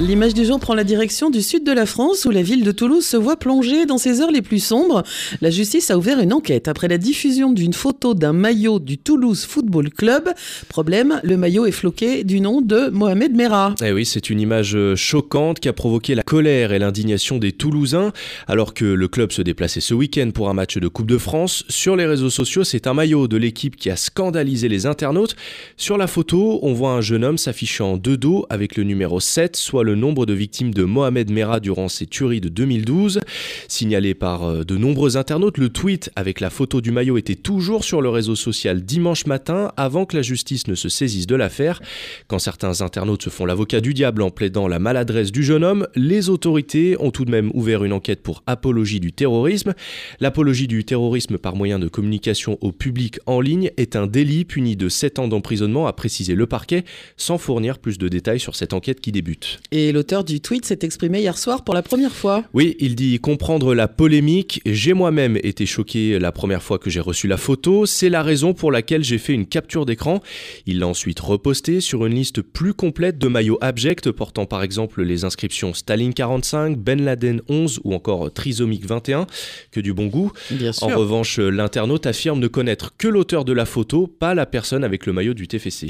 L'image du jour prend la direction du sud de la France où la ville de Toulouse se voit plongée dans ses heures les plus sombres. La justice a ouvert une enquête après la diffusion d'une photo d'un maillot du Toulouse Football Club. Problème, le maillot est floqué du nom de Mohamed Merah. Eh oui, c'est une image euh, choquante qui a provoqué la colère et l'indignation des Toulousains alors que le club se déplaçait ce week-end pour un match de Coupe de France. Sur les réseaux sociaux, c'est un maillot de l'équipe qui a scandalisé les internautes. Sur la photo, on voit un jeune homme s'affichant de dos avec le numéro 7, soit le le nombre de victimes de Mohamed Merah durant ces tueries de 2012. Signalé par euh, de nombreux internautes, le tweet avec la photo du maillot était toujours sur le réseau social dimanche matin avant que la justice ne se saisisse de l'affaire. Quand certains internautes se font l'avocat du diable en plaidant la maladresse du jeune homme, les autorités ont tout de même ouvert une enquête pour apologie du terrorisme. L'apologie du terrorisme par moyen de communication au public en ligne est un délit puni de 7 ans d'emprisonnement, a précisé le parquet, sans fournir plus de détails sur cette enquête qui débute. L'auteur du tweet s'est exprimé hier soir pour la première fois. Oui, il dit comprendre la polémique. J'ai moi-même été choqué la première fois que j'ai reçu la photo. C'est la raison pour laquelle j'ai fait une capture d'écran. Il l'a ensuite reposté sur une liste plus complète de maillots abjects portant par exemple les inscriptions Staline 45, Ben Laden 11 ou encore Trisomique 21. Que du bon goût. Bien sûr. En revanche, l'internaute affirme ne connaître que l'auteur de la photo, pas la personne avec le maillot du TFC.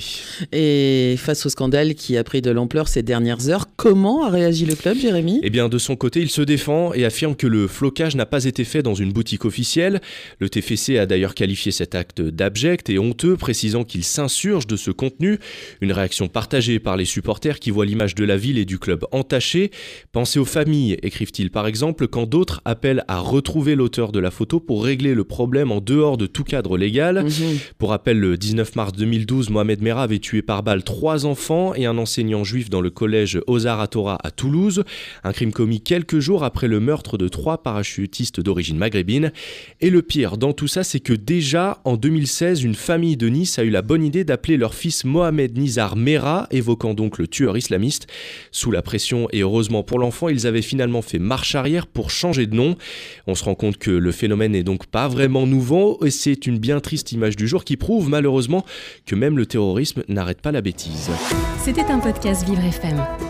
Et face au scandale qui a pris de l'ampleur ces dernières heures, Comment a réagi le club, Jérémy Eh bien, de son côté, il se défend et affirme que le flocage n'a pas été fait dans une boutique officielle. Le TFC a d'ailleurs qualifié cet acte d'abject et honteux, précisant qu'il s'insurge de ce contenu. Une réaction partagée par les supporters qui voient l'image de la ville et du club entachée. Pensez aux familles, écrivent-ils par exemple, quand d'autres appellent à retrouver l'auteur de la photo pour régler le problème en dehors de tout cadre légal. Mhm. Pour rappel, le 19 mars 2012, Mohamed Merah avait tué par balle trois enfants et un enseignant juif dans le collège Ozar Torah à Toulouse, un crime commis quelques jours après le meurtre de trois parachutistes d'origine maghrébine. Et le pire dans tout ça, c'est que déjà en 2016, une famille de Nice a eu la bonne idée d'appeler leur fils Mohamed Nizar Mera, évoquant donc le tueur islamiste. Sous la pression et heureusement pour l'enfant, ils avaient finalement fait marche arrière pour changer de nom. On se rend compte que le phénomène n'est donc pas vraiment nouveau et c'est une bien triste image du jour qui prouve malheureusement que même le terrorisme n'arrête pas la bêtise. C'était un podcast Vivre FM.